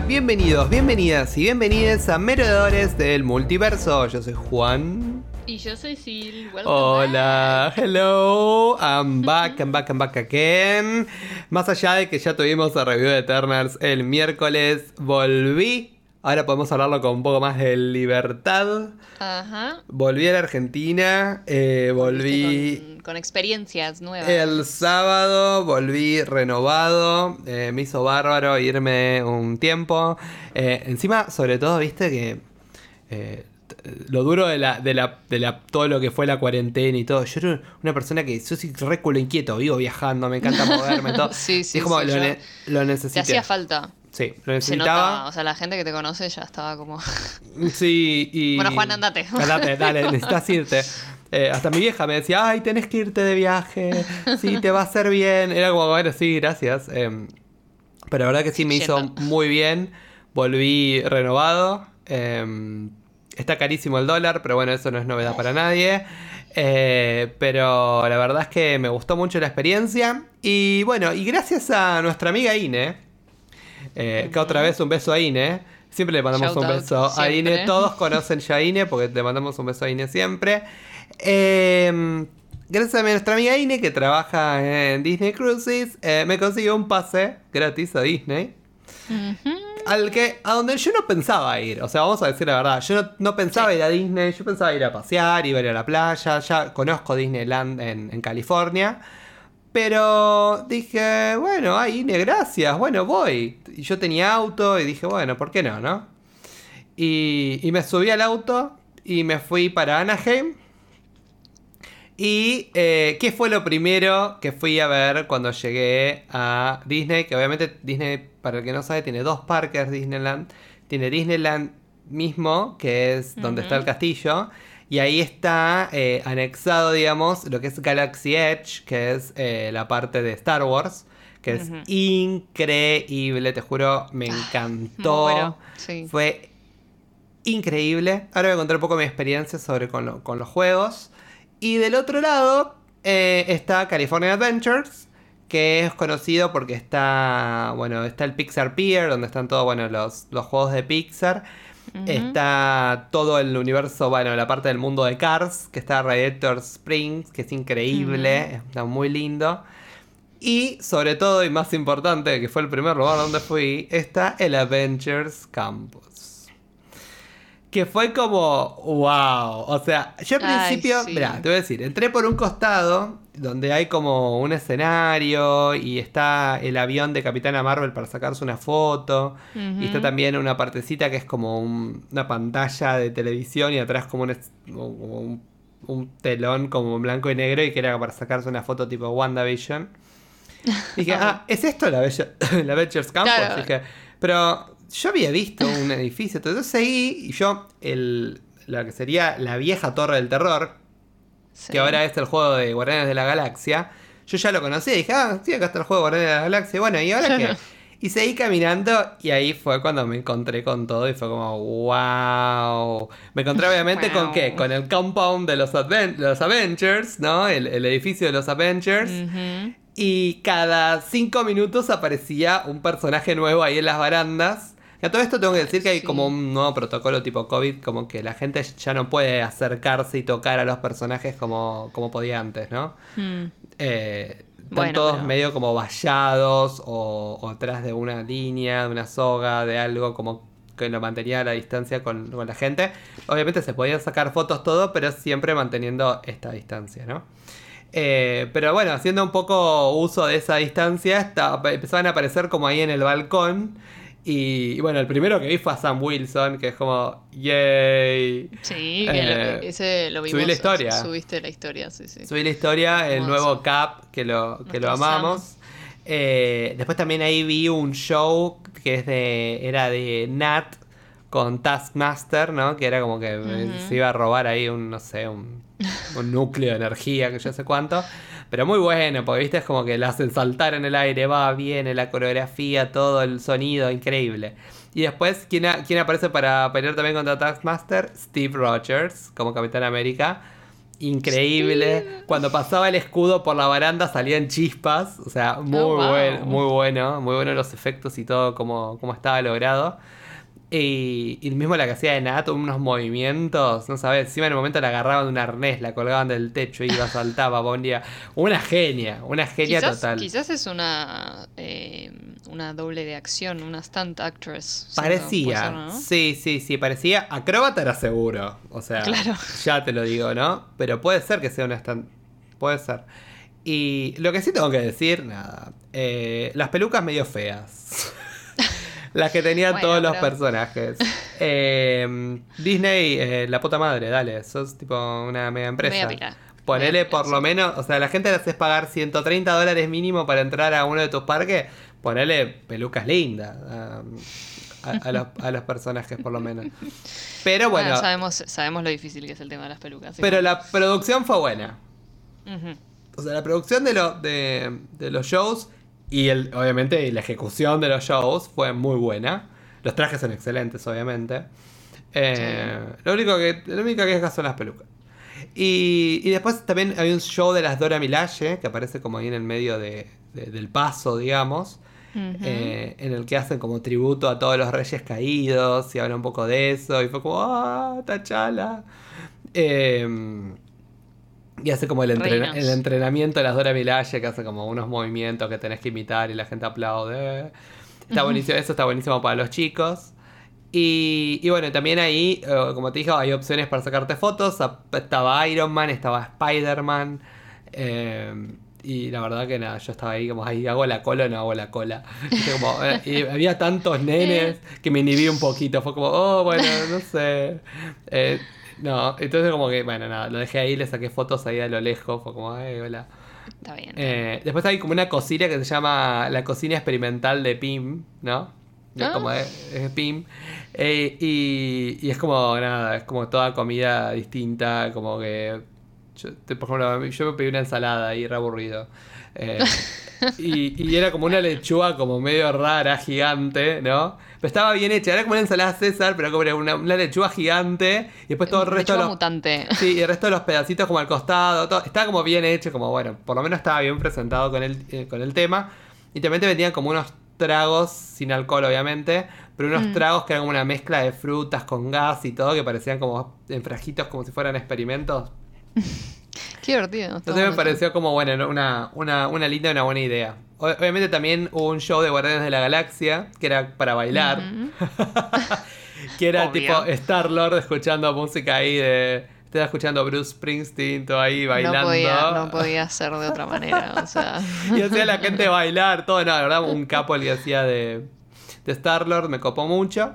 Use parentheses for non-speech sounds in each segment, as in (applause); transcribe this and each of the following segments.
Hola, bienvenidos, bienvenidas y bienvenidas a Merodeadores del Multiverso. Yo soy Juan. Y yo soy Sil. Welcome Hola, back. hello, I'm back, I'm back, I'm back again. Más allá de que ya tuvimos el review de Eternals el miércoles, volví. Ahora podemos hablarlo con un poco más de libertad. Ajá. Volví a la Argentina, eh, volví Con, con experiencias nuevas. el sábado, volví renovado, eh, me hizo bárbaro irme un tiempo. Eh, encima, sobre todo, viste que lo duro de la, de la, de la, todo lo que fue la cuarentena y todo. Yo era una persona que yo soy re culo inquieto, vivo viajando, me encanta (laughs) moverme, todo. Sí, sí, es como sí, lo, ne- lo Te necesité. hacía falta. Sí, lo Se necesitaba. notaba. O sea, la gente que te conoce ya estaba como. (laughs) Sí, y. (laughs) Bueno, Juan, andate. (laughs) Andate, dale, necesitas irte. Eh, hasta mi vieja me decía, ay, tenés que irte de viaje, sí, te va a hacer bien. Era como, bueno, sí, gracias. Eh, pero la verdad que sí me hizo muy bien. Volví renovado. Eh, está carísimo el dólar, pero bueno, eso no es novedad para nadie. Eh, pero la verdad es que me gustó mucho la experiencia. Y bueno, y gracias a nuestra amiga Ine, eh, que otra vez un beso a Ine. Siempre le mandamos Shout un out beso a. Ine. Todos conocen ya a Ine porque le mandamos un beso a Ine siempre. Eh, gracias a nuestra amiga Ine que trabaja en Disney Cruises, eh, me consiguió un pase gratis a Disney. Al que, a donde yo no pensaba ir. O sea, vamos a decir la verdad. Yo no, no pensaba ir a Disney. Yo pensaba ir a pasear, iba a ir a la playa. Ya conozco Disneyland en, en California. Pero dije, bueno, Ine, gracias. Bueno, voy. Y yo tenía auto y dije, bueno, ¿por qué no, no? Y, y me subí al auto y me fui para Anaheim. Y eh, ¿qué fue lo primero que fui a ver cuando llegué a Disney? Que obviamente Disney, para el que no sabe, tiene dos parques Disneyland. Tiene Disneyland mismo, que es donde está el castillo. Y ahí está eh, anexado, digamos, lo que es Galaxy Edge, que es eh, la parte de Star Wars. Que es increíble, te juro, me encantó. Bueno, sí. Fue increíble. Ahora voy a contar un poco mi experiencia sobre con, lo- con los juegos. Y del otro lado eh, está California Adventures, que es conocido porque está, bueno, está el Pixar Pier, donde están todos, bueno, los, los juegos de Pixar. Está todo el universo, bueno, la parte del mundo de Cars, que está Radiator Springs, que es increíble, está muy lindo. Y sobre todo, y más importante, que fue el primer lugar donde fui, está el Avengers Campus. Que fue como, wow. O sea, yo al Ay, principio, sí. mirá, te voy a decir, entré por un costado donde hay como un escenario y está el avión de Capitana Marvel para sacarse una foto. Y está también una partecita que es como un- una pantalla de televisión y atrás como un, un, un telón como en blanco y negro y que era para sacarse una foto tipo WandaVision. Y (laughs) dije, ah, ¿es esto la, Bella- (laughs) la Campus? Claro. Dije, pero yo había visto un (laughs) edificio, entonces seguí y yo, el, la que sería la vieja Torre del Terror, Sí. que ahora es el juego de Guardianes de la Galaxia. Yo ya lo conocía y dije, ah, sí, acá está el juego de Guardianes de la Galaxia. Bueno, ¿y ahora qué? Y seguí caminando y ahí fue cuando me encontré con todo y fue como, wow. Me encontré obviamente con qué? Con el compound de los, Adven- los Avengers, ¿no? El, el edificio de los Avengers. Y cada cinco minutos aparecía un personaje nuevo ahí en las barandas. Y a todo esto tengo que decir que hay Sí. como un nuevo protocolo tipo COVID, como que la gente ya no puede acercarse y tocar a los personajes como, como podía antes, ¿no? Mm. Eh, están Bueno, todos pero- medio como vallados o, o atrás de una línea, de una soga, de algo como que lo mantenía a la distancia con, con la gente. Obviamente se podían sacar fotos todo, pero siempre manteniendo esta distancia, ¿no? Eh, pero bueno, haciendo un poco uso de esa distancia, empezaban a aparecer como ahí en el balcón. Y, y bueno, el primero que vi fue a Sam Wilson, que es como, yay. Sí, Eh, que lo- ese lo subí vimos. la historia. Subiste la historia, sí, sí. Subí la historia, el Hermoso. nuevo Cap, que lo, que lo amamos. Eh, después también ahí vi un show que es de era de Nat con Taskmaster, ¿no? Que era como que eh, se iba a robar ahí un, no sé, un, un núcleo de energía, que yo sé cuánto. Pero muy bueno, porque viste, es como que la hacen saltar en el aire, va, viene, la coreografía, todo el sonido, increíble. Y después, ¿quién, a- quién aparece para pelear también contra Taskmaster? Steve Rogers, como Capitán América. increíble. Cuando pasaba el escudo por la baranda salían chispas. O sea, muy, Oh, wow. buen- muy bueno. Muy bueno los efectos y todo como, como estaba logrado. Y, y mismo la que hacía de Nat, unos movimientos, no sabes, encima en el momento la agarraban de un arnés, la colgaban del techo, iba, saltaba, (laughs) ponía. Una genia, una genia Quizás, total. quizás es una, eh, una doble de acción, una stunt actress. Parecía, puede ser, ¿no? sí, sí, sí, parecía. Acróbata era seguro, o sea, Claro. ya te lo digo, ¿no? Pero puede ser que sea una stand. Puede ser. Y lo que sí tengo que decir, nada, eh, las pelucas medio feas. (laughs) las que tenían Bueno, todos los pero- personajes. (laughs) Eh, Disney, eh, la puta madre, dale, sos tipo una mega empresa. Ponele por lo menos, o sea, la gente le haces pagar 130 dólares mínimo para entrar a uno de tus parques, ponele pelucas lindas a, a- a los, a los personajes por lo menos. Pero bueno, Bueno, sabemos, sabemos lo difícil que es el tema de las pelucas. sí. pero la producción fue buena. O sea, la producción de, lo- de, de los shows y el, obviamente la ejecución de los shows fue muy buena. Los trajes son excelentes, obviamente. Eh, lo, único que, lo único que es son las pelucas. Y, y después también hay un show de las Dora Milaje, que aparece como ahí en el medio de- de- del paso, digamos. Eh, en el que hacen como tributo a todos los reyes caídos y habla un poco de eso. Y fue como, ¡ah, Tachala! Eh, y hace como el, entrena- el entrenamiento de las Dora Milaje, que hace como unos movimientos que tenés que imitar y la gente aplaude. Está buenísimo, eso está buenísimo para los chicos. Y, y bueno, también ahí, eh, como te dije, hay opciones para sacarte fotos. Estaba Iron Man, estaba Spider-Man. eh, y la verdad que nada, yo estaba ahí como, ahí hago la cola o no hago la cola. (laughs) Como, eh, y había tantos nenes (laughs) que me inhibí un poquito. Fue como, oh, bueno, no sé. Eh, no, entonces como que, bueno, nada, lo dejé ahí, le saqué fotos ahí a lo lejos. Fue como, ay, hola. Está bien. Eh, después hay como una cocina que se llama la cocina experimental de Pim, ¿no? De- Ah. Como es, es Pim. Eh, y, y es como nada, es como toda comida distinta, como que... Yo, por ejemplo, yo me pedí una ensalada y era aburrido. Eh, y, y era como una lechuga como medio rara, gigante, ¿no? Pero estaba bien hecha, era como una ensalada César, pero como era una, una lechuga gigante y después todo el resto de Lechuga los... mutante. Sí, y el resto de los pedacitos como al costado, todo, estaba como bien hecho, como bueno, por lo menos estaba bien presentado con el, eh, con el tema. Y también te vendían como unos tragos, sin alcohol obviamente, pero unos Mm. tragos que eran como una mezcla de frutas con gas y todo, que parecían como en frasquitos como si fueran experimentos. (laughs) Qué divertido. Entonces me pareció como, bueno, una, una, una linda y una buena idea. Obviamente también hubo un show de Guardianes de la Galaxia, que era para bailar. (laughs) Que era Obvio. tipo Star-Lord escuchando música ahí de... Estaba escuchando Bruce Springsteen, todo ahí bailando. No podía, no (laughs) podía ser de otra manera. O sea. (laughs) Y hacía la gente bailar, todo, no, la verdad, un capo el que hacía de, de Star-Lord, me copó mucho.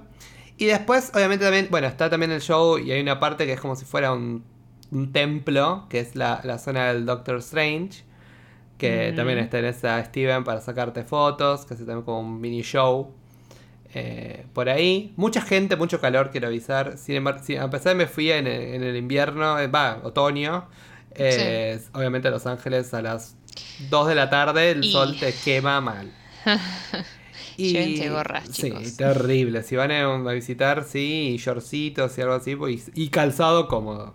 Y después, obviamente, también, bueno, está también el show y hay una parte que es como si fuera un, un templo, que es la, la zona del Doctor Strange, que Ujú. también tenés a Steven para sacarte fotos, que hace también como un mini show. eh, por ahí, mucha gente, mucho calor, quiero avisar. Sin embargo, sí, a pesar de que me fui en el, en el invierno, eh, va, otoño, eh, obviamente Los Ángeles a las 2 de la tarde el Y- sol te quema mal. (laughs) Llévense gorras, chicos. Sí, terrible. Si van a, a visitar, sí, y shortcitos y algo así, pues, y calzado cómodo.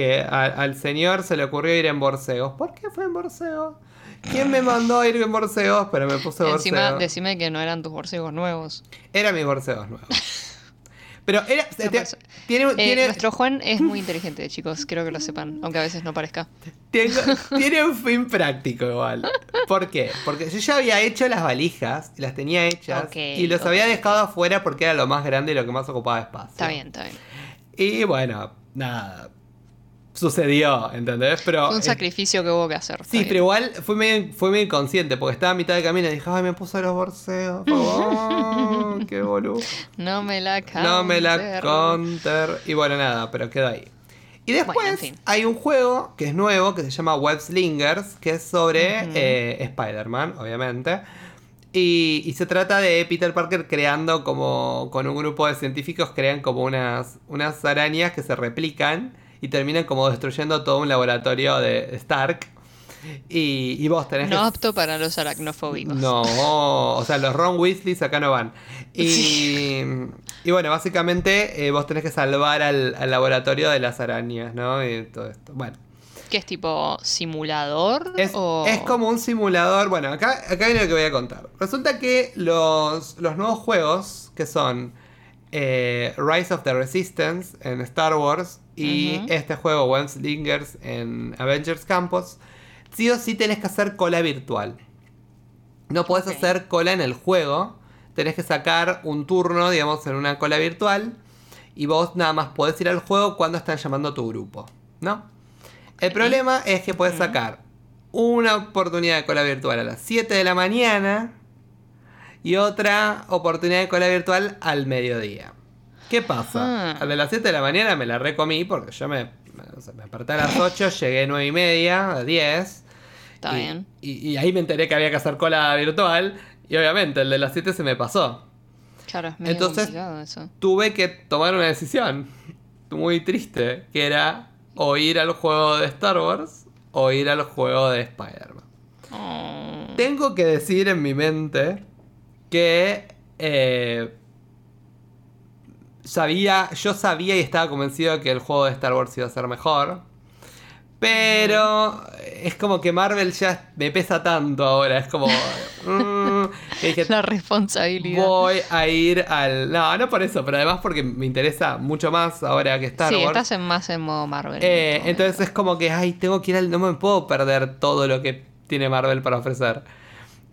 Que a- al señor se le ocurrió ir en borseos. ¿Por qué fue en borseos? ¿Quién me mandó a ir en borseos? Pero me puse Encima, borseos. decime que no eran tus borcegos nuevos. Era mis borseos nuevos. (laughs) Pero era. No, te- pues, tiene, Eh, tiene, Nuestro Juan es muy (laughs) inteligente, chicos. Quiero que lo sepan, aunque a veces no parezca. (laughs) Tiene un fin práctico igual. ¿Por qué? Porque yo ya había hecho las valijas, las tenía hechas, Ok, y los había dejado afuera porque era lo más grande y lo que más ocupaba espacio. Está bien, está bien. Y bueno, nada. Sucedió, ¿entendés? Pero. Fue un eh, sacrificio que hubo que hacer. Sí, pero igual fue medio, fue medio inconsciente, porque estaba a mitad de camino y dije, ay, me puso los borseos. Oh, (laughs) qué boludo. No me la No me la counter. counter. Y bueno, nada, pero quedó ahí. Y después Bueno, en fin. hay un juego que es nuevo, que se llama Web Slingers, que es sobre eh, Spider-Man, obviamente. Y, y se trata de Peter Parker creando como, con un grupo de científicos, crean como unas, unas arañas que se replican y terminan como destruyendo todo un laboratorio de Stark. Y, y vos tenés No que... apto para los aracnofóbicos. No, o sea, los Ron Weasleys acá no van. Y, (laughs) y bueno, básicamente eh, vos tenés que salvar al, al laboratorio de las arañas, ¿no? Y todo esto. Bueno, ¿Qué es tipo simulador? es, o... es como un simulador. Bueno, acá, acá viene lo que voy a contar. Resulta que los, los nuevos juegos, que son eh, Rise of the Resistance en Star Wars y este juego Lingers en Avengers Campus, sí o sí tenés que hacer cola virtual. No podés Ok. hacer cola en el juego. Tenés que sacar un turno, digamos, en una cola virtual. Y vos nada más podés ir al juego cuando están llamando a tu grupo. ¿No? El problema es que podés Ujú. sacar una oportunidad de cola virtual a las 7 de la mañana. Y otra oportunidad de cola virtual al mediodía. ¿Qué pasa? Al de las 7 de la mañana me la recomí porque yo me, o sea, me desperté a las 8, llegué 9 y media, a 10. Está y, bien. Y, y ahí me enteré que había que hacer cola virtual. Y obviamente el de las 7 se me pasó. Claro, es medio Entonces- complicado eso. Tuve que tomar una decisión muy triste, que era o ir al juego de Star Wars o ir al juego de Spider-Man. Oh. Tengo que decir en mi mente que eh, sabía, yo sabía y estaba convencido de que el juego de Star Wars iba a ser mejor. Pero es como que Marvel ya me pesa tanto ahora. Es como. (laughs) mm, que dije, La responsabilidad. voy a ir al. No, no por eso, pero además porque me interesa mucho más ahora que Star sí, Wars. estás en más en modo Marvel. Eh, en este entonces es como que, ay, tengo que ir al. No me puedo perder todo lo que tiene Marvel para ofrecer.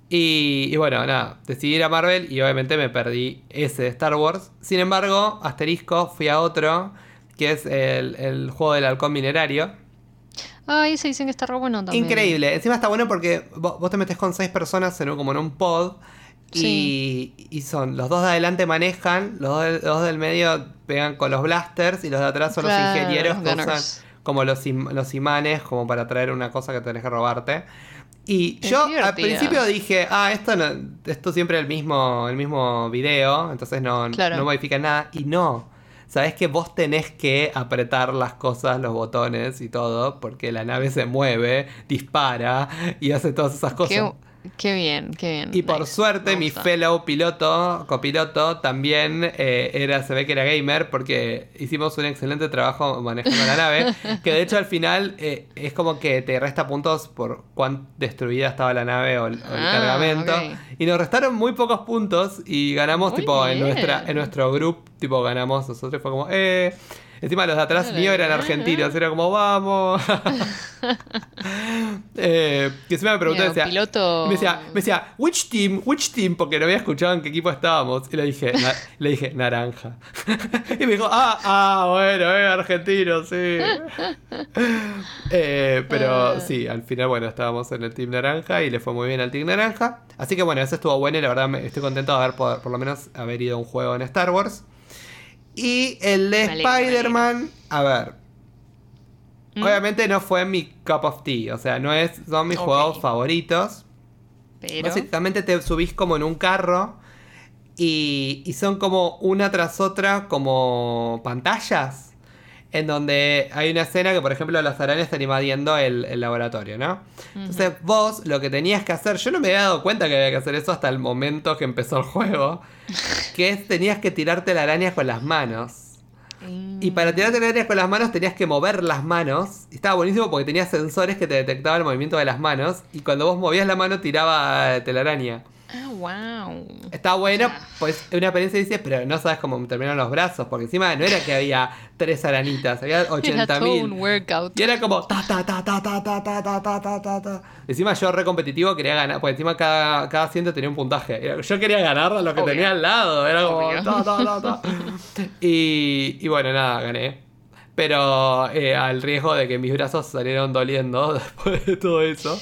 Y, y bueno, nada, decidí ir a Marvel y obviamente me perdí ese de Star Wars. Sin embargo, asterisco, fui a otro, que es el, el juego del halcón minerario. Ay, se dicen que está re bueno también. Increíble. Encima está bueno porque vos, vos te metes con seis personas en un- como en un pod. Y, y son los dos de adelante manejan, los dos, del- los dos del medio pegan con los blasters y los de atrás son Claro, los ingenieros los que usan como los, im- los imanes como para traer una cosa que tenés que robarte. Y Es yo al principio dije, ah, esto no, esto siempre el mismo, el mismo video, entonces no, Claro. no modifica nada. Y no. Sabes que vos tenés que apretar las cosas, los botones y todo, porque la nave se mueve, dispara y hace todas esas cosas. Qué, qué bien, qué bien. Y por Nice, suerte mi fellow piloto, copiloto, también eh, era, se ve que era gamer porque hicimos un excelente trabajo manejando la nave, (laughs) que de hecho al final eh, es como que te resta puntos por cuán destruida estaba la nave o el, o el Ah, cargamento. Y nos restaron muy pocos puntos y ganamos Muy tipo en nuestra en nuestro group, tipo ganamos nosotros, fue como, eh... Encima los de atrás Dale, mío eran argentinos, era como, vamos. (laughs) eh, que encima me un decía, piloto- me decía, me decía, which team, which team, porque no había escuchado en qué equipo estábamos. Y le dije, (laughs) le dije, naranja. (laughs) y me dijo, ah, ah, bueno, es argentino, sí. Eh, pero Ah. sí, al final, bueno, estábamos en el team naranja y le fue muy bien al team naranja. Así que bueno, eso estuvo bueno y la verdad me, estoy contento de haber por lo menos haber ido a un juego en Star Wars. Y el de Spider-Man, a ver, ¿Mm? obviamente no fue mi cup of tea, o sea, no es, son mis Ok. juegos favoritos. Pero. Básicamente te subís como en un carro y, y son como una tras otra como pantallas. En donde hay una escena que, por ejemplo, los arañas están invadiendo el, el laboratorio, ¿no? Entonces vos lo que tenías que hacer, yo no me había dado cuenta que había que hacer eso hasta el momento que empezó el juego, (laughs) que es tenías que tirarte la araña con las manos. Mm, Y para tirarte la araña con las manos tenías que mover las manos. Y estaba buenísimo porque tenía sensores que te detectaban el movimiento de las manos. Y cuando vos movías la mano tiraba eh, telaraña. Ah, wow. Está bueno, pues es una experiencia dice, pero no sabes cómo terminaron los brazos. Porque encima no era que había tres aranitas, había Era 80 todo un mil. Y era como ta ta ta ta ta ta ta ta ta ta ta ta. Encima yo re competitivo quería ganar, porque encima cada, cada asiento tenía un puntaje. Yo quería ganar a lo que Obvio. tenía al lado. Era como ta ta ta ta. Y, y bueno, nada, gané. Pero eh, al riesgo de que mis brazos salieron doliendo después de todo eso.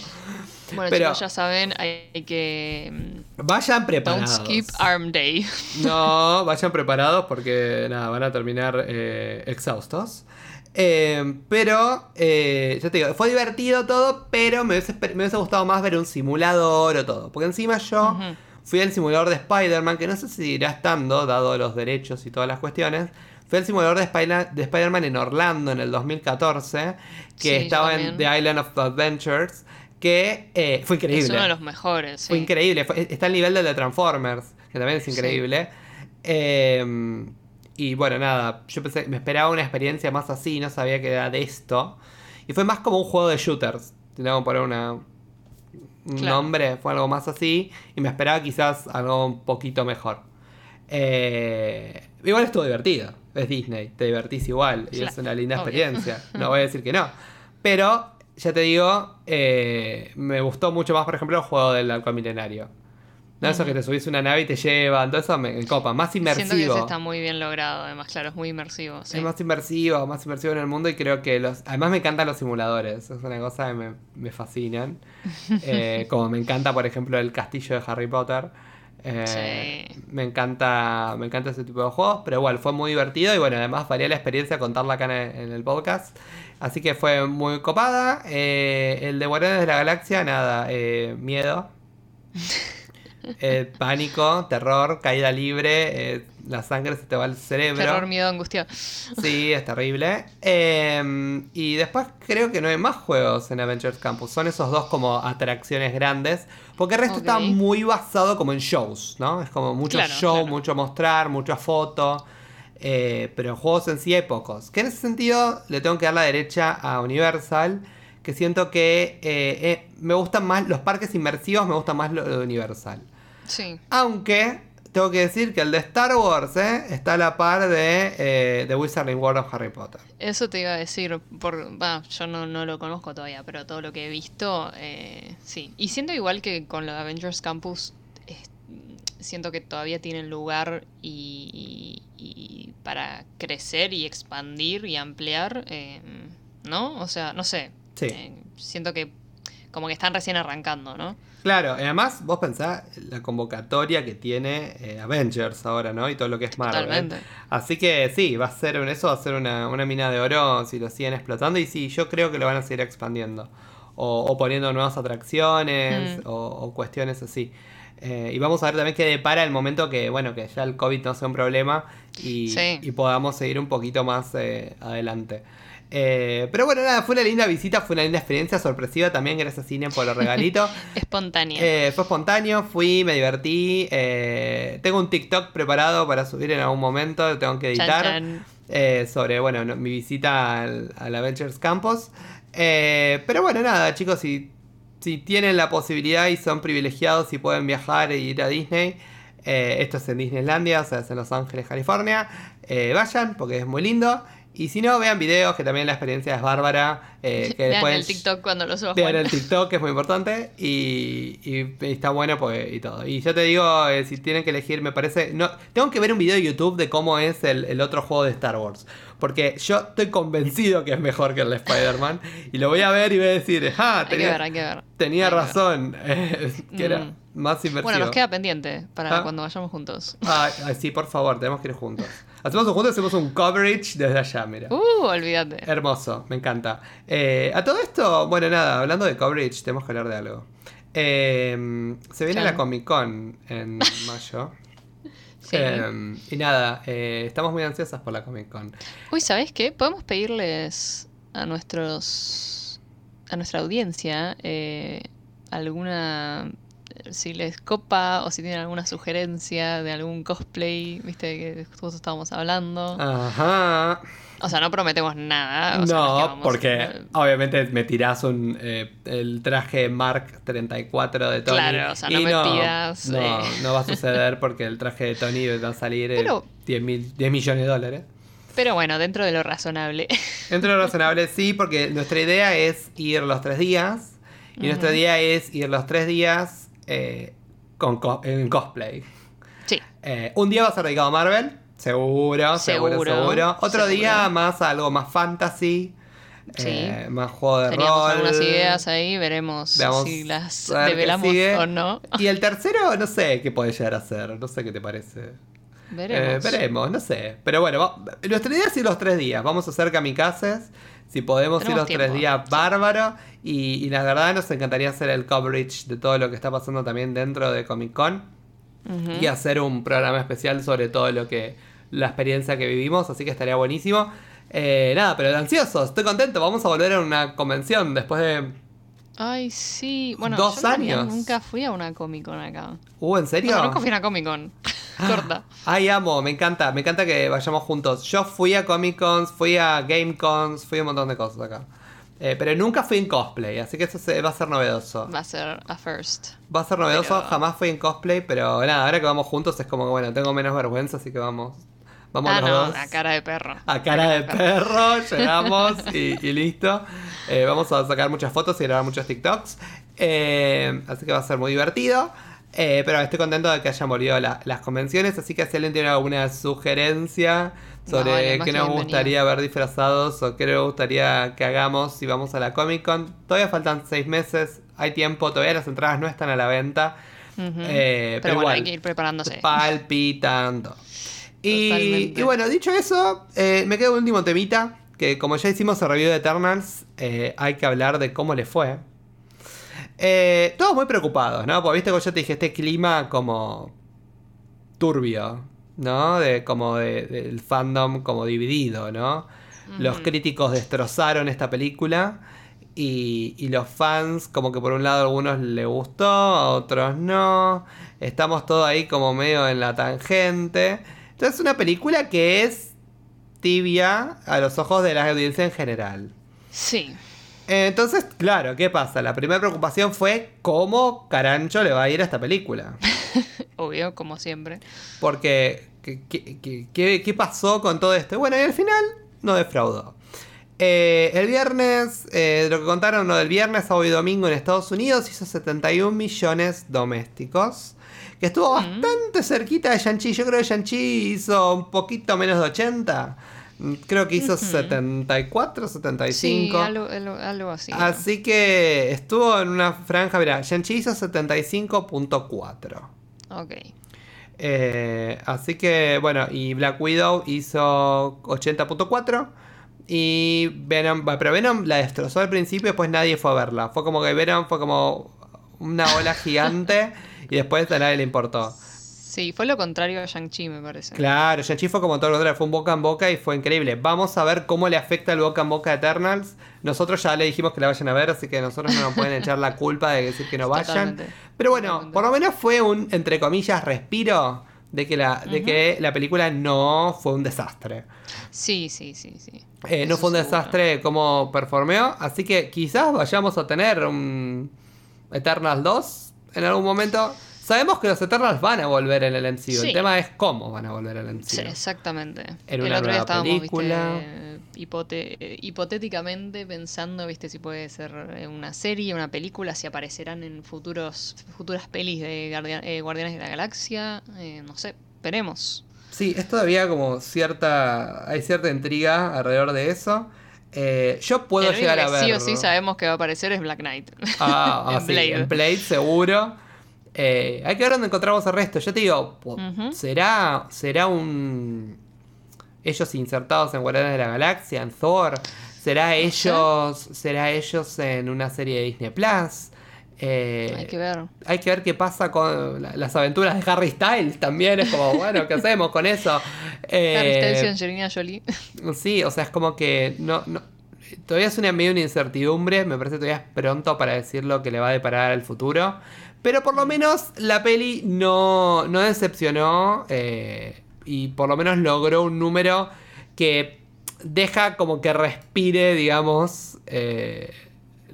Bueno, Pero- chicos, ya saben, hay que. mm, Vayan Don't preparados. skip Arm Day. (laughs) No, vayan preparados porque nada, van a terminar eh, exhaustos. Eh, pero, eh, ya te digo, fue divertido todo, pero me hubiese, me hubiese gustado más ver un simulador o todo. Porque encima yo fui al simulador de Spider-Man, que no sé si irá estando, dado los derechos y todas las cuestiones. Fui al simulador de, Spider- de Spider-Man en Orlando en el 2014, que Sí, estaba en. The Island of Adventures, que eh, fue increíble. Es uno de los mejores. Fue increíble. Fue- está al nivel del de Transformers, que también es increíble. Eh, y bueno, nada, yo pensé, me esperaba una experiencia más así, no sabía que era de esto. Y fue más como un juego de shooters. Tengo que poner una, un Claro. nombre, fue algo más así. Y me esperaba quizás algo un poquito mejor. Eh, igual estuvo divertido. Es Disney, te divertís igual. Y Claro, es una linda obvio. experiencia. (laughs) No voy a decir que no. Pero, ya te digo, eh, me gustó mucho más, por ejemplo, el juego del halcón milenario. No, eso que te subís una nave y te llevan, todo eso me, copa. Más Siento que inmersivo. ese está muy bien logrado, además, claro, es muy inmersivo. sí. Es más inmersivo, más inmersivo en el mundo y creo que los... Además me encantan los simuladores, es una cosa que me, me fascinan. (laughs) Eh, como me encanta, por ejemplo, el castillo de Harry Potter. Eh, Sí. Me encanta me encanta ese tipo de juegos, pero igual fue muy divertido y bueno, además varía la experiencia contarla acá en, en el podcast. Así que fue muy copada. Eh, el de Guardianes de la Galaxia, nada, eh, miedo. (laughs) Eh, pánico, terror, caída libre, eh, la sangre se te va al cerebro. Terror, miedo, angustia. Sí, es terrible. Eh, y después creo que no hay más juegos en Avengers Campus. Son esos dos como atracciones grandes. Porque el resto está muy basado como en shows, ¿no? Es como mucho Claro, show, claro. mucho mostrar, mucha foto. Eh, pero en juegos en sí hay pocos. Que en ese sentido le tengo que dar la derecha a Universal. Que siento que eh, eh, me gustan más los parques inmersivos, me gustan más lo de Universal. Sí. Aunque tengo que decir que el de Star Wars ¿eh? está a la par de The Wizarding World of Harry Potter. Eso te iba a decir, por, yo no, no lo conozco todavía, pero todo lo que he visto, sí. Y siento igual que con lo de Avengers Campus, siento que todavía tienen lugar y, y- y para crecer y expandir y ampliar, eh, ¿no? O sea, no sé. Sí. Eh, siento que como que están recién arrancando, ¿no? Claro, además vos pensás la convocatoria que tiene eh, Avengers ahora, ¿no? Y todo lo que es Marvel. Totalmente. Así que sí, va a ser eso va a ser una, una mina de oro si lo siguen explotando. Y sí, yo creo que lo van a seguir expandiendo. O, o poniendo nuevas atracciones Mm. o, o cuestiones así. Eh, y vamos a ver también qué depara el momento que, bueno, que ya el COVID no sea un problema y, Sí. y podamos seguir un poquito más eh, adelante. Eh, pero bueno, nada, fue una linda visita, fue una linda experiencia sorpresiva también, gracias Cine por los regalitos. (laughs) Espontánea. Eh, fue espontáneo, fui, me divertí. eh, tengo un TikTok preparado para subir en algún momento, lo tengo que Chan, editar. chan. eh, sobre, bueno, no- mi visita al, al Avengers Campus. Pero bueno, nada, chicos, si, si tienen la posibilidad y son privilegiados y pueden viajar e ir a Disney, eh, esto es en Disneylandia, o sea, es en Los Ángeles, California, eh, vayan porque es muy lindo. Y si no, vean videos, que también la experiencia es bárbara. eh, (laughs) que Vean después el TikTok cuando lo suba Vean Juan. el TikTok, que es muy importante. Y, y está bueno pues, y todo. Y yo te digo, eh, si tienen que elegir, me parece. no Tengo que ver un video de YouTube de cómo es el, el otro juego de Star Wars. Porque yo estoy convencido que es mejor que el de Spider-Man. Y lo voy a ver y voy a decir, ah, Hay que tenía, ver, hay que ver. tenía hay que razón. eh, (laughs) que era Mm. más inversivo. Bueno, nos queda pendiente para Ah. cuando vayamos juntos. Ay, sí, por favor, tenemos que ir juntos. Hacemos un juntos, hacemos un coverage desde allá, mira. Uh, olvídate. Hermoso, me encanta. Eh, a todo esto, bueno, nada, hablando de coverage, tenemos que hablar de algo. Eh, se viene Claro. la Comic Con en (laughs) mayo. Sí. Eh, y nada, eh, estamos muy ansiosas por la Comic Con. Uy, ¿sabes qué? Podemos pedirles a nuestros. a nuestra audiencia eh, alguna. Si les copa o si tienen alguna sugerencia de algún cosplay, viste, que justo estábamos hablando. Ajá. O sea, no prometemos nada. o sea, no, porque obviamente me tirás un, eh, el traje Mark 34 de Tony. Claro, o sea, no me pidas, No, eh. no va a suceder porque el traje de Tony va a salir eh, Pero- 10, mil- 10 millones de dólares. Pero bueno, dentro de lo razonable. (laughs) Dentro de lo razonable, sí, porque nuestra idea es ir los tres días. Y Ujú. nuestra idea es ir los tres días eh, con co- en cosplay. sí. Eh, un día va a ser dedicado a Marvel, seguro, seguro, seguro. Seguro, Otro seguro. día más algo más fantasy. Sí. eh, más juego de Teníamos rol. algunas ideas ahí, veremos Veamos si las develamos o no. Y el tercero, no sé qué puede llegar a ser. No sé qué te parece. Veremos. Eh, veremos, no sé. Pero bueno, va- nuestra idea es ir los tres días. Vamos a hacer kamikazes. Si podemos ir Tenemos los tres días, bárbaro. Y, y la verdad nos encantaría hacer el coverage de todo lo que está pasando también dentro de Comic Con. Y hacer un programa especial sobre todo lo que. la experiencia que vivimos. Así que estaría buenísimo. Eh, nada, pero ansioso, estoy contento. Vamos a volver a una convención después de Ay, sí. Bueno, Dos yo años. nunca fui a una Comic Con acá. Uh, ¿en serio? No, nunca fui a una Comic Con. Corta. Ay, amo, me encanta, me encanta que vayamos juntos. Yo fui a Comic Cons, fui a Game Cons, fui a un montón de cosas acá. Eh, pero nunca fui en cosplay, así que eso se- va a ser novedoso. Va a ser a first. Va a ser novedoso, Pero- jamás fui en cosplay, pero nada, ahora que vamos juntos es como que bueno, tengo menos vergüenza, así que vamos. Vamos ah, los no, dos. a cara de perro. A cara de perro, (laughs) llegamos y, y listo. Eh, vamos a sacar muchas fotos y grabar muchos TikToks. Eh, así que va a ser muy divertido. Eh, pero estoy contento de que hayan volvido la- las convenciones. Así que si alguien tiene alguna sugerencia sobre Vale, qué nos bienvenido. gustaría ver disfrazados o qué nos gustaría que hagamos si vamos a la Comic Con, todavía faltan seis meses. Hay tiempo, todavía las entradas no están a la venta. Eh, pero, pero bueno, igual, hay que ir preparándose. palpitando. Y, bueno, dicho eso, eh, me queda un último temita. Que como ya hicimos el review de Eternals, hay que hablar de cómo le fue. Eh, todos muy preocupados, ¿no? Porque viste como yo te dije, este clima como turbio, ¿no? De, como de- del fandom como dividido, ¿no? Los críticos destrozaron esta película y, y los fans como que por un lado a algunos le gustó, a otros no. Estamos todos ahí como medio en la tangente. Entonces es una película que es tibia a los ojos de la audiencia en general. Sí. Entonces, claro, ¿qué pasa? La primera preocupación fue cómo carancho le va a ir a esta película. (laughs) Obvio, como siempre. Porque, ¿qué, qué- qué- qué- qué pasó con todo esto? Bueno, y al final no defraudó. Eh, el viernes, eh, lo que contaron lo del viernes a hoy domingo en Estados Unidos hizo 71 millones domésticos. Que estuvo bastante cerquita de Shang-Chi. Yo creo que Shang-Chi hizo un poquito menos de 80. Creo que hizo 74, 75. Sí, algo, algo- algo así. ¿no? Así que estuvo en una franja, mira, Shang-Chi hizo 75.4. Ok. Eh, así que, bueno, y Black Widow hizo 80.4. Y Venom, pero Venom la destrozó al principio y después nadie fue a verla. Fue como que Venom fue como una ola gigante (laughs) y después a nadie le importó. Sí, fue lo contrario a Shang-Chi, me parece. Claro, Shang-Chi fue como todo lo contrario, fue un boca en boca y fue increíble. Vamos a ver cómo le afecta el boca en boca a Eternals. Nosotros ya le dijimos que la vayan a ver, así que nosotros no nos pueden (laughs) echar la culpa de decir que no vayan. Totalmente. Pero bueno, Totalmente. por lo menos fue un, entre comillas, respiro de que la, de que la película no fue un desastre. Sí, sí, sí, sí. Eh, no fue un seguro. desastre como performeó, así que quizás vayamos a tener un Eternals 2 en algún momento. Sabemos que los Eternals van a volver en el MCU. Sí. El tema es cómo van a volver el MCU. Sí, exactamente. En el una otro nueva día estábamos, película. viste, hipote- hipotéticamente pensando, viste, si puede ser una serie, una película, si aparecerán en futuros futuras pelis de eh, Guardianes de la Galaxia, eh, no sé, veremos. Sí, es todavía como cierta. Hay cierta intriga alrededor de eso. Eh, yo puedo el llegar a ver. sí o sí sabemos que va a aparecer es Black Knight. Ah, (laughs) ah, En sí, Blade. en Blade seguro. Eh, hay que ver dónde encontramos el resto. Yo te digo. ¿será, será un. Ellos insertados en Guardianes de la Galaxia, en Thor. ¿Será ellos. ¿Será ellos en una serie de Disney Plus? Eh, Hay que ver. hay que ver qué pasa con la- las aventuras de Harry Styles también. Es como, bueno, ¿qué hacemos con eso? Eh, (laughs) Harry Styles y Angelina Jolie. Sí, o sea, es como que no, no todavía es una medio una incertidumbre, me parece que todavía es pronto para decir lo que le va a deparar el futuro, pero por lo menos la peli no, no decepcionó eh, y por lo menos logró un número que deja como que respire, digamos, eh,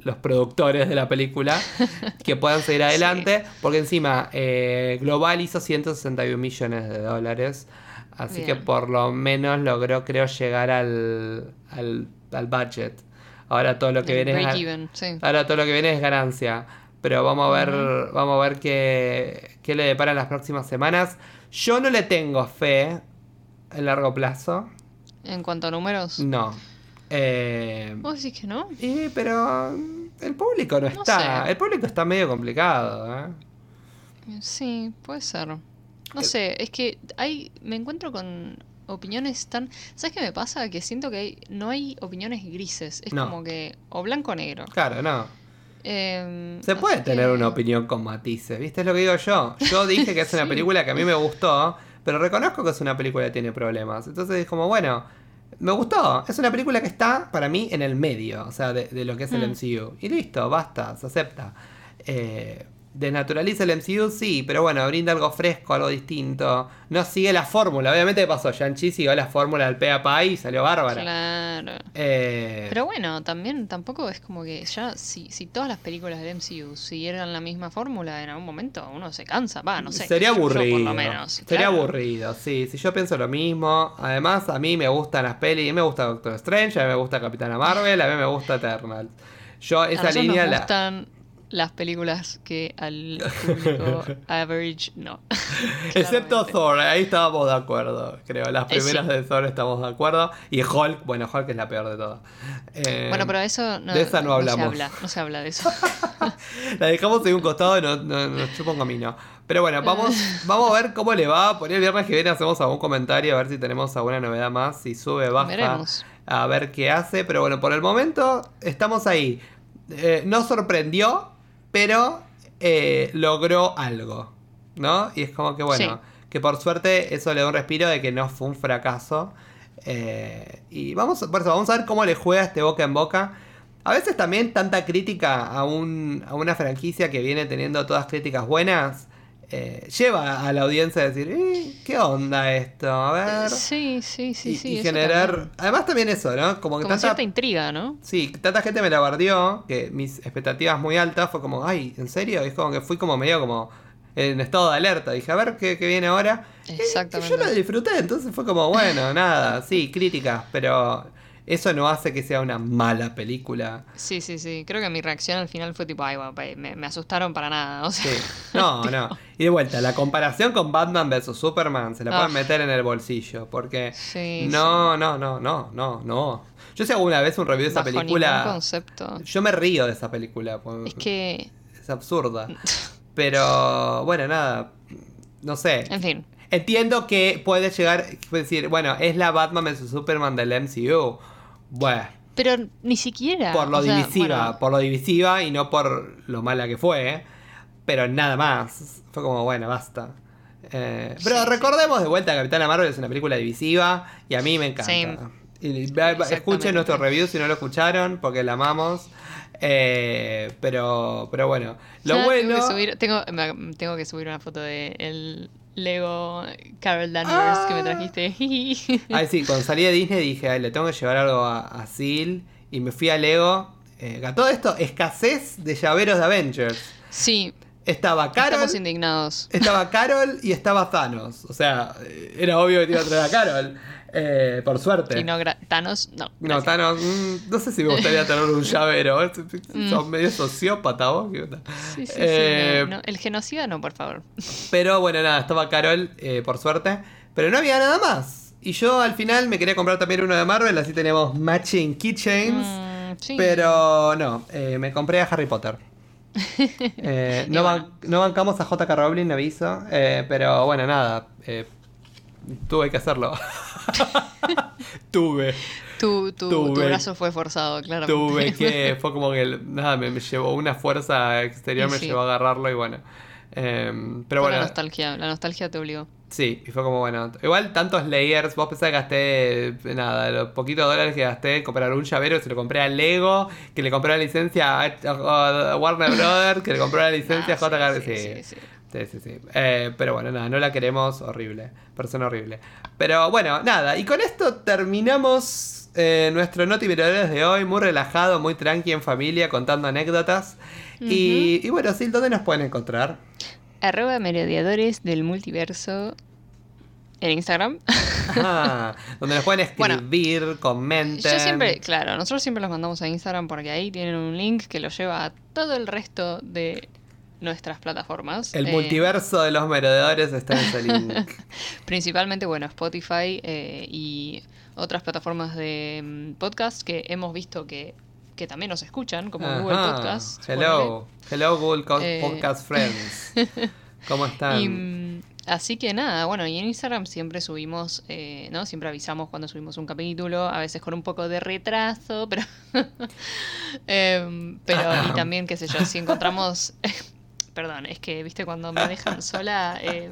los productores de la película (laughs) que puedan seguir adelante, porque encima eh, Global hizo 161 millones de dólares. Así que por lo menos logró, creo, llegar al, al, al budget. Ahora todo lo que El viene es, even, sí. ahora todo lo que viene es ganancia. Pero vamos a ver, vamos a ver qué, qué le deparan las próximas semanas. Yo no le tengo fe en largo plazo. En cuanto a números. No. Eh, ¿Vos decís que no? y, pero el público no No está. sé. El público está medio complicado. ¿eh? Sí, puede ser. Eh, No sé, es que hay, me encuentro con opiniones tan... ¿Sabes qué me pasa? Que siento que hay- no hay opiniones grises. Es No. como que o blanco o negro. Claro, no. Em, Se puede tener que- una opinión con matices, ¿viste? Es lo que digo yo. Yo (laughs) dije que es una Sí. película que a mí me gustó, pero reconozco que es una película que tiene problemas. Entonces es como, bueno, Me gustó. Es una película que está, para mí, en el medio, o sea, de, de lo que es el Mm. MCU. Y listo, basta, se acepta. Eh, desnaturaliza el MCU, sí, pero bueno, brinda algo fresco, algo distinto. No sigue la fórmula. Obviamente ¿qué pasó, Shang-Chi siguió la fórmula del pe a pa y salió bárbara. Claro. Eh, Pero bueno, también tampoco es como que ya, si, si todas las películas del MCU siguieran la misma fórmula, en algún momento uno se cansa, va, no sé. Sería yo aburrido. por lo menos. Sería claro. aburrido, sí. Si yo pienso lo mismo. Además, a mí me gustan las pelis. A mí me gusta Doctor Strange, a mí me gusta Capitana Marvel, a mí me gusta Eternal. Yo A esa nosotros línea nos la. Las películas que al público (laughs) average no. (laughs) Excepto. Thor, ahí estábamos de acuerdo, creo. Las Eh, primeras sí. de Thor estamos de acuerdo. Y Hulk, bueno, Hulk es la peor de todas. Eh, Bueno, pero eso no, de esa no se hablamos. habla, no se habla de eso. (laughs) La dejamos en un costado y no- no- nos chupa un camino. Pero bueno, vamos, vamos a ver cómo le va. Por ahí el viernes que viene hacemos algún comentario, a ver si tenemos alguna novedad más, si sube, baja, Veremos. a ver qué hace. Pero bueno, por el momento estamos ahí. Eh, no sorprendió, pero eh, logró algo, ¿no? Y es como que bueno, Sí. que por suerte eso le da un respiro de que no fue un fracaso. Eh, y vamos, por eso, vamos a ver cómo le juega este boca en boca. A veces también tanta crítica a, un, a una franquicia que viene teniendo todas críticas buenas eh, lleva a la audiencia a decir, "Eh, ¿qué onda esto? A ver. Sí, sí, sí, y, sí. y generar. también. Además, también eso, ¿no? Como que Como tanta. cierta intriga, ¿no? Sí, tanta gente me la bardeó que mis expectativas muy altas fue como, ay, ¿en serio? Y es como que fui como medio como en estado de alerta. Dije, a ver qué, qué viene ahora. Y Exactamente. yo lo disfruté, entonces fue como, bueno, nada, sí, críticas, pero eso no hace que sea una mala película. Sí, sí, sí. Creo que mi reacción al final fue tipo, ay, bueno, me, me asustaron para nada. O sea, Sí. No, (laughs) no. Y de vuelta, la comparación con Batman vs Superman se la pueden Ah. meter en el bolsillo. Porque Sí, no, no, no, no, no, no. Yo si alguna vez un review de esa bajo película. concepto. Yo me río de esa película. porque Es que, Es absurda. (laughs) Pero bueno, nada. No sé. en fin. Entiendo que puede llegar. Puede decir, bueno, es la Batman vs Superman del MCU. Bueno, Pero ni siquiera. por lo sea, divisiva. bueno, Por lo divisiva y no por lo mala que fue. ¿eh? Pero nada más. Fue como, bueno, basta. Eh, pero Sí, sí. recordemos de vuelta, Capitana Marvel es una película divisiva y a mí me encanta. Sí. Y va- escuchen nuestro review si no lo escucharon, porque la amamos. Eh, pero, pero bueno, lo ya bueno. Tengo que, subir, tengo, tengo que subir una foto de el Lego Carol Danvers que me Ah. trajiste. (laughs) Ay, sí, cuando salí de Disney dije, ay, le tengo que llevar algo a, a Seal. Y me fui a Lego. Eh, a todo esto, escasez de llaveros de Avengers. sí, Estaba Carol, estamos indignados. estaba Carol y estaba Thanos. O sea, era obvio que te iba a traer a Carol. Eh, por suerte. Y no, Thanos, no. No. Thanos, mm, no sé si me gustaría tener un llavero. (laughs) Mm. Son medio sociópata vos. Eh, no, no. El genocida no, por favor. (laughs) Pero bueno, nada, estaba Carol, eh, por suerte. Pero no había nada más. Y yo al final me quería comprar también uno de Marvel, así teníamos matching keychains. Mm, sí. Pero no, me compré a Harry Potter. (laughs) No, ban- no bancamos a J.K. Rowling, aviso. pero bueno, nada. tuve que hacerlo. (laughs) tuve. Tu, tu, tu brazo fue forzado, claramente. Tuve que. (laughs) Fue como que. Nada, me, me llevó una fuerza exterior, me sí. llevó a agarrarlo y bueno. em, pero Fue la bueno. nostalgia, la nostalgia te obligó. Sí, y fue como bueno. Igual tantos layers. Vos pensás que gasté. Nada, los poquitos dólares que gasté en comprar un llavero. Se lo compré a Lego. Que le compré la licencia a, Warner Brothers. Que le compró la licencia Ah, a JK. sí, Sí, sí, sí. Sí, sí. Eh, pero bueno, nada, no la queremos. Horrible. Persona horrible. Pero bueno, nada. Y con esto terminamos eh, nuestro Noti de hoy. Muy relajado, muy tranqui en familia, contando anécdotas. y, y bueno, sí, ¿dónde nos pueden encontrar? Arroba merodeadores del multiverso en Instagram. Ajá, donde nos pueden (laughs) Bueno, escribir, comenten. Yo siempre, claro, nosotros siempre los mandamos a Instagram porque ahí tienen un link que los lleva a todo el resto de nuestras plataformas. El Eh, multiverso de los merodeadores está en ese link. (laughs) Principalmente, bueno, Spotify eh, y otras plataformas de mm, podcast que hemos visto que, que también nos escuchan, como Google Podcast. Hello. Hello, Google Eh. Podcast Friends. (laughs) ¿Cómo están? Y, mm, así que nada, bueno, y en Instagram siempre subimos, ¿no? Siempre avisamos cuando subimos un capítulo, a veces con un poco de retraso, pero. (laughs) Em, pero, y también, qué sé yo, si encontramos. Perdón, es que, viste, cuando me dejan (laughs) sola eh,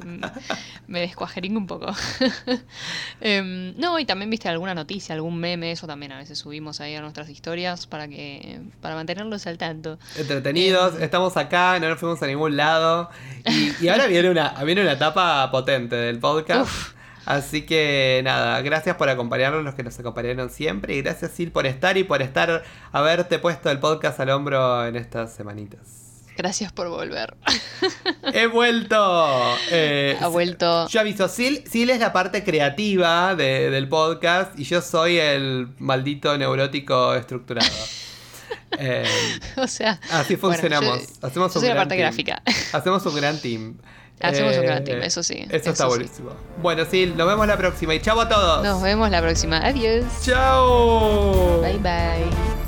me descuajeringo un poco. (laughs) Em, no, y también, viste, alguna noticia, algún meme, eso también a veces subimos ahí a nuestras historias para que para mantenerlos al tanto. Entretenidos, em, estamos acá, no nos fuimos a ningún lado. Y, ahora (laughs) viene una, viene una etapa potente del podcast. Así que nada, gracias por acompañarnos, los que nos acompañaron siempre. Y gracias, Sil, por estar y por estar, haberte puesto el podcast al hombro en estas semanitas. Gracias por volver. (laughs) He vuelto. Eh, ha vuelto. Yo aviso, Sil, Sil es la parte creativa del podcast y yo soy el maldito neurótico estructurado. (laughs) Eh, o sea, así funcionamos. Hacemos soy la parte gráfica. (laughs) Hacemos un gran team. Hacemos un gran team, eh, eso sí. Eso, está buenísimo. Bueno, Sil, nos vemos la próxima y chao a todos. Nos vemos la próxima. Adiós. Chao. Bye bye.